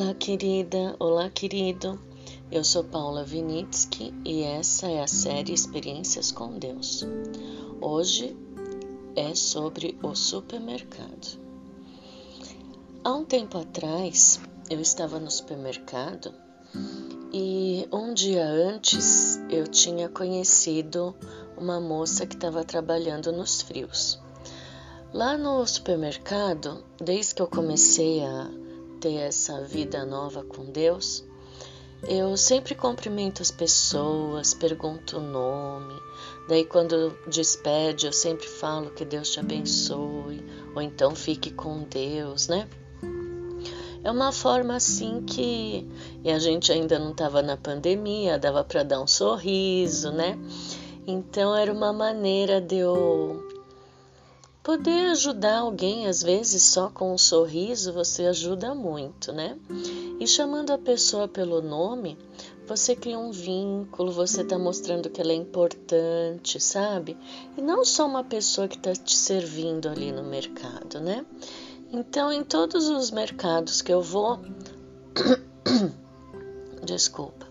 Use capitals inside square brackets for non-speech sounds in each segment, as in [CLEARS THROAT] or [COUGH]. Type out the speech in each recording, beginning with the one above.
Olá, querida, olá, querido. Eu sou Paula Vinitsky e essa é a série Experiências com Deus. Hoje é sobre o supermercado. Há um tempo atrás, eu estava no supermercado e um dia antes eu tinha conhecido uma moça que estava trabalhando nos frios. Lá no supermercado, desde que eu comecei a ter essa vida nova com Deus, eu sempre cumprimento as pessoas, pergunto o nome. Daí, quando despede, eu sempre falo que Deus te abençoe, ou então fique com Deus, né? É uma forma assim que. E a gente ainda não estava na pandemia, dava para dar um sorriso, né? Então, era uma maneira de eu Poder ajudar alguém, às vezes, só com um sorriso, você ajuda muito, né? E chamando a pessoa pelo nome, você cria um vínculo, você está mostrando que ela é importante, sabe? E não só uma pessoa que está te servindo ali no mercado, né? Então, em todos os mercados que eu vou, [COUGHS] desculpa,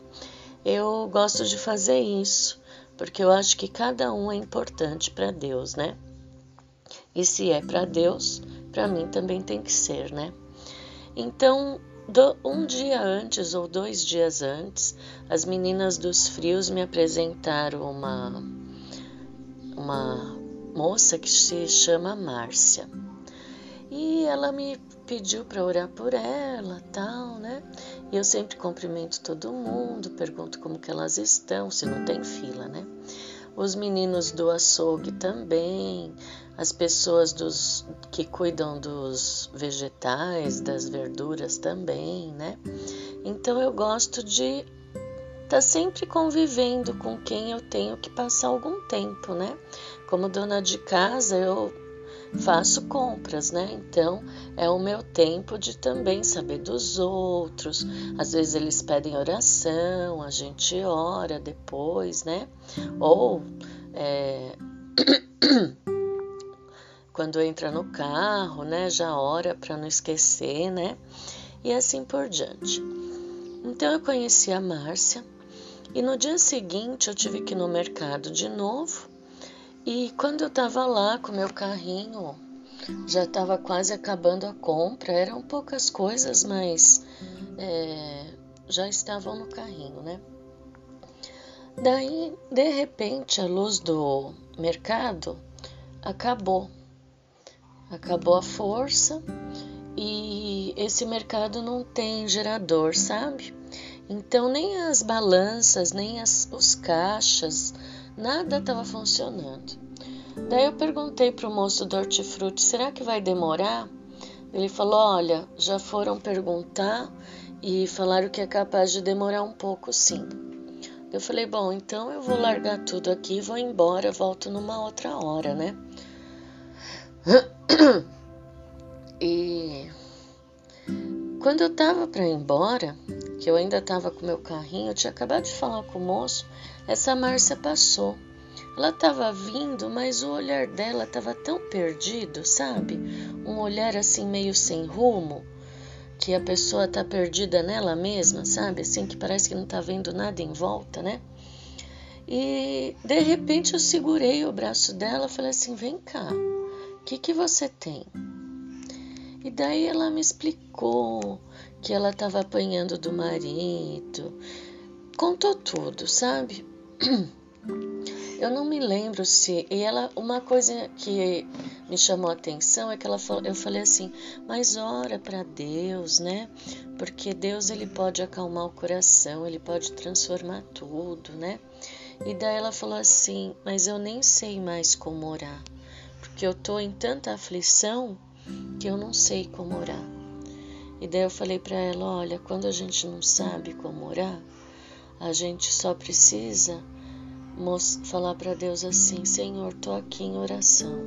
eu gosto de fazer isso, porque eu acho que cada um é importante para Deus, né? E se é para Deus, para mim também tem que ser, né? Então, um dia antes ou dois dias antes, as meninas dos frios me apresentaram uma, uma moça que se chama Márcia. E ela me pediu para orar por ela, tal, né? E eu sempre cumprimento todo mundo, pergunto como que elas estão, se não tem fila, né? Os meninos do açougue também, as pessoas dos, que cuidam dos vegetais, das verduras também, né? Então eu gosto de estar tá sempre convivendo com quem eu tenho que passar algum tempo, né? Como dona de casa, eu faço compras, né? Então é o meu tempo de também saber dos outros. Às vezes eles pedem oração, a gente ora depois, né? Ou é... [CLEARS THROAT] quando entra no carro, né, já ora para não esquecer, né? E assim por diante. Então eu conheci a Márcia e no dia seguinte eu tive que ir no mercado de novo. E quando eu estava lá com meu carrinho, já estava quase acabando a compra, eram poucas coisas, mas é, já estavam no carrinho, né? Daí, de repente, a luz do mercado acabou acabou a força e esse mercado não tem gerador, sabe? Então nem as balanças, nem as, os caixas, nada estava funcionando. Daí eu perguntei para o moço do hortifruti, será que vai demorar? Ele falou, olha, já foram perguntar e falaram que é capaz de demorar um pouco sim. Eu falei, bom, então eu vou largar tudo aqui, vou embora, volto numa outra hora, né? E quando eu tava para ir embora, que eu ainda tava com meu carrinho, eu tinha acabado de falar com o moço, essa Márcia passou. Ela tava vindo, mas o olhar dela tava tão perdido, sabe? Um olhar assim meio sem rumo, que a pessoa tá perdida nela mesma, sabe? Assim que parece que não tá vendo nada em volta, né? E de repente eu segurei o braço dela, falei assim: "Vem cá. Que que você tem?" E daí ela me explicou que ela estava apanhando do marido, contou tudo, sabe? [CLEARS THROAT] Eu não me lembro se. E ela, uma coisa que me chamou a atenção é que ela falou, eu falei assim, mas ora para Deus, né? Porque Deus ele pode acalmar o coração, ele pode transformar tudo, né? E daí ela falou assim, mas eu nem sei mais como orar, porque eu tô em tanta aflição que eu não sei como orar. E daí eu falei para ela: olha, quando a gente não sabe como orar, a gente só precisa falar para Deus assim: Senhor, tô aqui em oração,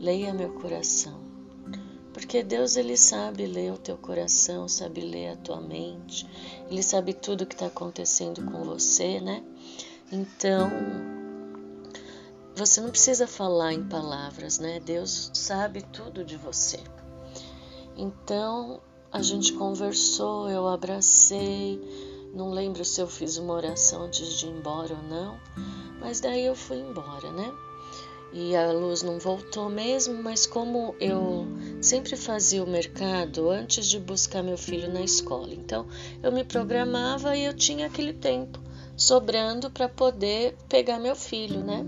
leia meu coração. Porque Deus ele sabe ler o teu coração, sabe ler a tua mente, ele sabe tudo o que está acontecendo com você, né? Então, você não precisa falar em palavras, né? Deus sabe tudo de você. Então, a gente conversou, eu abracei. Não lembro se eu fiz uma oração antes de ir embora ou não, mas daí eu fui embora, né? E a luz não voltou mesmo, mas como eu sempre fazia o mercado antes de buscar meu filho na escola, então eu me programava e eu tinha aquele tempo sobrando para poder pegar meu filho, né?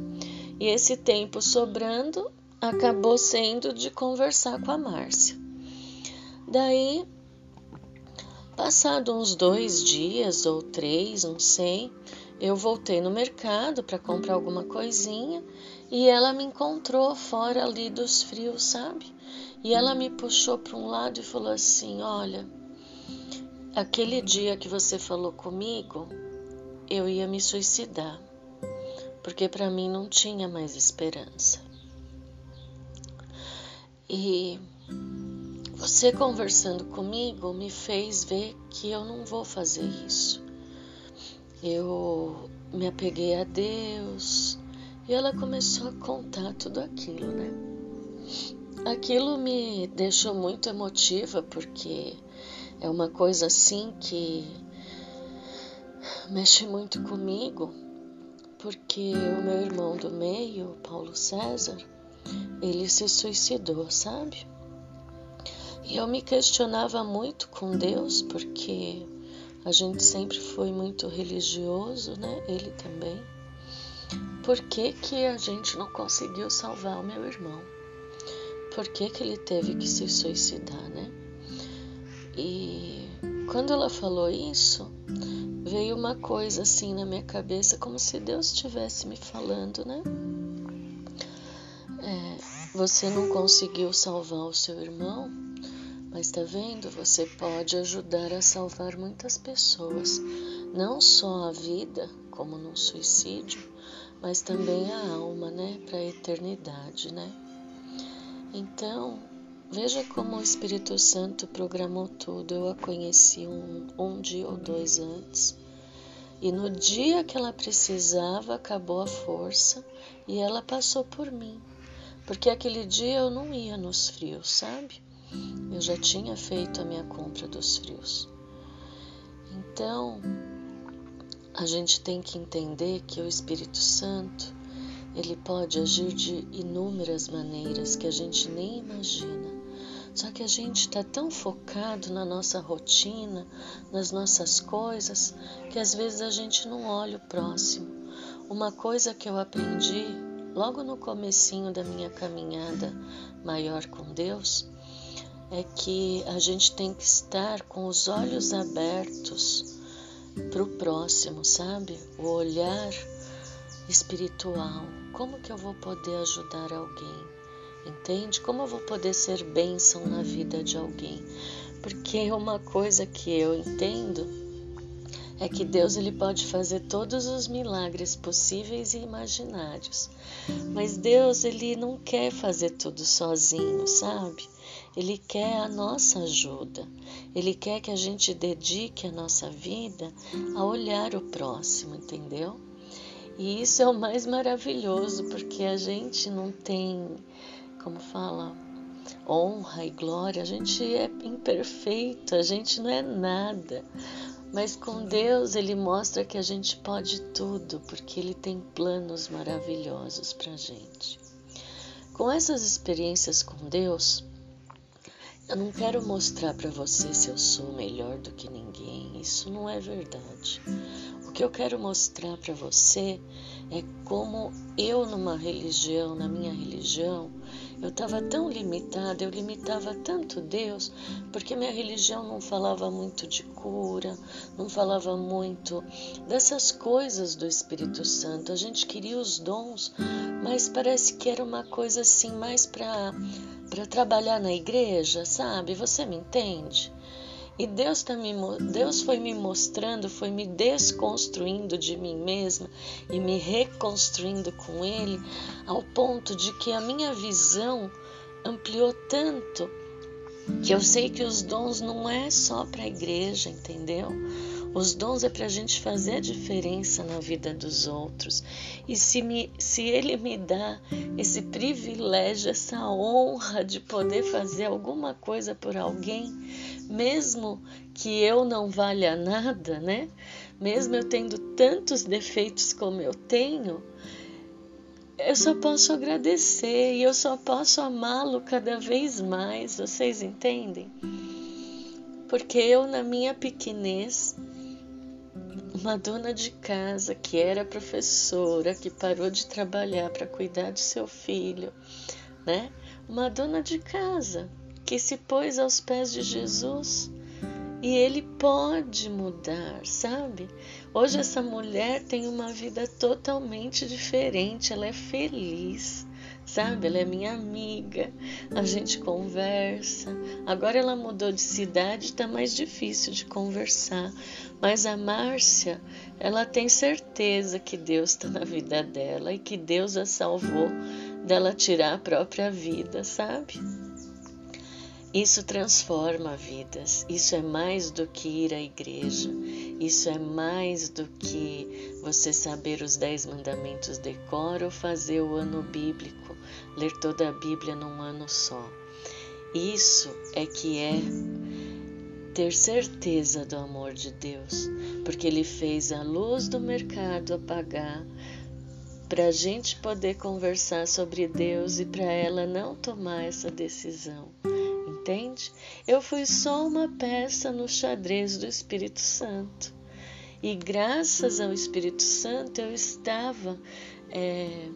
E esse tempo sobrando acabou sendo de conversar com a Márcia. Daí, passado uns dois dias ou três, não sei, eu voltei no mercado para comprar alguma coisinha e ela me encontrou fora ali dos frios, sabe? E ela me puxou para um lado e falou assim: Olha, aquele dia que você falou comigo, eu ia me suicidar porque para mim não tinha mais esperança. E você conversando comigo me fez ver que eu não vou fazer isso. Eu me apeguei a Deus e ela começou a contar tudo aquilo, né? Aquilo me deixou muito emotiva porque é uma coisa assim que mexe muito comigo porque o meu irmão do meio, Paulo César, ele se suicidou, sabe? E eu me questionava muito com Deus, porque a gente sempre foi muito religioso, né? Ele também. Por que, que a gente não conseguiu salvar o meu irmão? Por que, que ele teve que se suicidar, né? E quando ela falou isso, veio uma coisa assim na minha cabeça, como se Deus estivesse me falando, né? É, você não conseguiu salvar o seu irmão, mas tá vendo? Você pode ajudar a salvar muitas pessoas, não só a vida, como num suicídio, mas também a alma, né? Para a eternidade, né? Então, Veja como o Espírito Santo programou tudo. Eu a conheci um, um dia ou dois antes. E no dia que ela precisava, acabou a força e ela passou por mim. Porque aquele dia eu não ia nos frios, sabe? Eu já tinha feito a minha compra dos frios. Então, a gente tem que entender que o Espírito Santo, ele pode agir de inúmeras maneiras que a gente nem imagina. Só que a gente está tão focado na nossa rotina, nas nossas coisas, que às vezes a gente não olha o próximo. Uma coisa que eu aprendi logo no comecinho da minha caminhada maior com Deus é que a gente tem que estar com os olhos abertos para o próximo, sabe? O olhar espiritual. Como que eu vou poder ajudar alguém? Entende? Como eu vou poder ser bênção na vida de alguém? Porque uma coisa que eu entendo é que Deus ele pode fazer todos os milagres possíveis e imaginários. Mas Deus ele não quer fazer tudo sozinho, sabe? Ele quer a nossa ajuda. Ele quer que a gente dedique a nossa vida a olhar o próximo, entendeu? E isso é o mais maravilhoso, porque a gente não tem como fala, honra e glória. A gente é imperfeito, a gente não é nada. Mas com Deus ele mostra que a gente pode tudo, porque ele tem planos maravilhosos para gente. Com essas experiências com Deus, eu não quero mostrar para você se eu sou melhor do que ninguém. Isso não é verdade. Que eu quero mostrar para você é como eu numa religião, na minha religião, eu estava tão limitada, eu limitava tanto Deus, porque minha religião não falava muito de cura, não falava muito dessas coisas do Espírito Santo. A gente queria os dons, mas parece que era uma coisa assim mais para para trabalhar na igreja, sabe? Você me entende? E Deus, tá me, Deus foi me mostrando, foi me desconstruindo de mim mesma e me reconstruindo com Ele, ao ponto de que a minha visão ampliou tanto que eu sei que os dons não é só para a igreja, entendeu? Os dons é para a gente fazer a diferença na vida dos outros. E se, me, se Ele me dá esse privilégio, essa honra de poder fazer alguma coisa por alguém, mesmo que eu não valha nada, né? Mesmo eu tendo tantos defeitos como eu tenho, eu só posso agradecer e eu só posso amá-lo cada vez mais, vocês entendem? Porque eu, na minha pequenez, uma dona de casa que era professora, que parou de trabalhar para cuidar do seu filho, né? Uma dona de casa que se pôs aos pés de Jesus e ele pode mudar, sabe? Hoje essa mulher tem uma vida totalmente diferente, ela é feliz, sabe? Ela é minha amiga, a gente conversa. Agora ela mudou de cidade, tá mais difícil de conversar. Mas a Márcia, ela tem certeza que Deus está na vida dela e que Deus a salvou dela tirar a própria vida, sabe? Isso transforma vidas. Isso é mais do que ir à igreja. Isso é mais do que você saber os dez mandamentos de cor ou fazer o ano bíblico, ler toda a Bíblia num ano só. Isso é que é ter certeza do amor de Deus, porque Ele fez a luz do mercado apagar para a gente poder conversar sobre Deus e para ela não tomar essa decisão entende? Eu fui só uma peça no xadrez do Espírito Santo. E graças ao Espírito Santo eu estava é,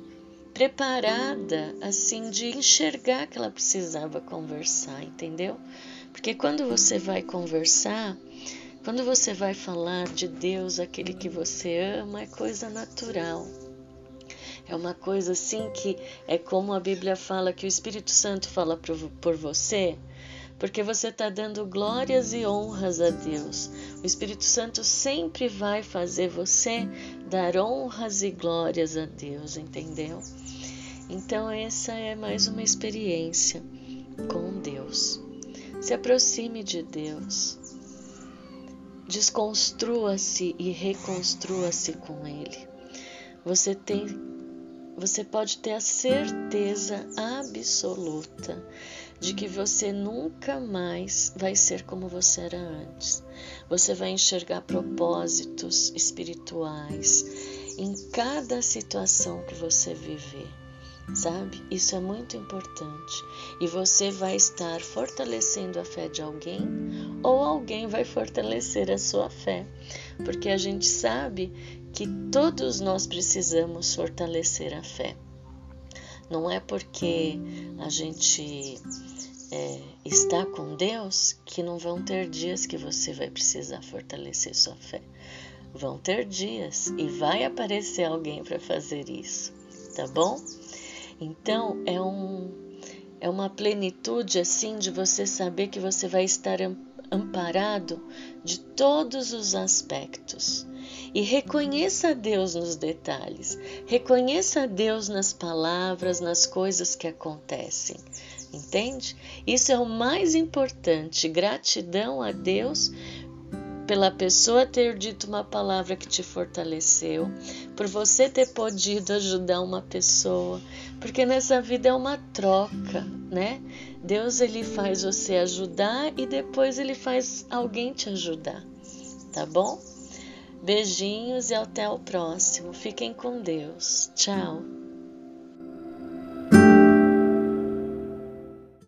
preparada assim de enxergar que ela precisava conversar, entendeu? Porque quando você vai conversar, quando você vai falar de Deus, aquele que você ama, é coisa natural. É uma coisa assim que é como a Bíblia fala que o Espírito Santo fala por, por você, porque você está dando glórias e honras a Deus. O Espírito Santo sempre vai fazer você dar honras e glórias a Deus, entendeu? Então, essa é mais uma experiência com Deus. Se aproxime de Deus. Desconstrua-se e reconstrua-se com Ele. Você tem você pode ter a certeza absoluta de que você nunca mais vai ser como você era antes. Você vai enxergar propósitos espirituais em cada situação que você viver, sabe? Isso é muito importante. E você vai estar fortalecendo a fé de alguém ou alguém vai fortalecer a sua fé, porque a gente sabe que todos nós precisamos fortalecer a fé. Não é porque a gente é, está com Deus que não vão ter dias que você vai precisar fortalecer sua fé. Vão ter dias e vai aparecer alguém para fazer isso, tá bom? Então é um é uma plenitude assim de você saber que você vai estar amparado de todos os aspectos. E reconheça a Deus nos detalhes, reconheça a Deus nas palavras, nas coisas que acontecem. Entende? Isso é o mais importante. Gratidão a Deus pela pessoa ter dito uma palavra que te fortaleceu, por você ter podido ajudar uma pessoa, porque nessa vida é uma troca, né? Deus ele faz você ajudar e depois ele faz alguém te ajudar, tá bom? Beijinhos e até o próximo. Fiquem com Deus. Tchau.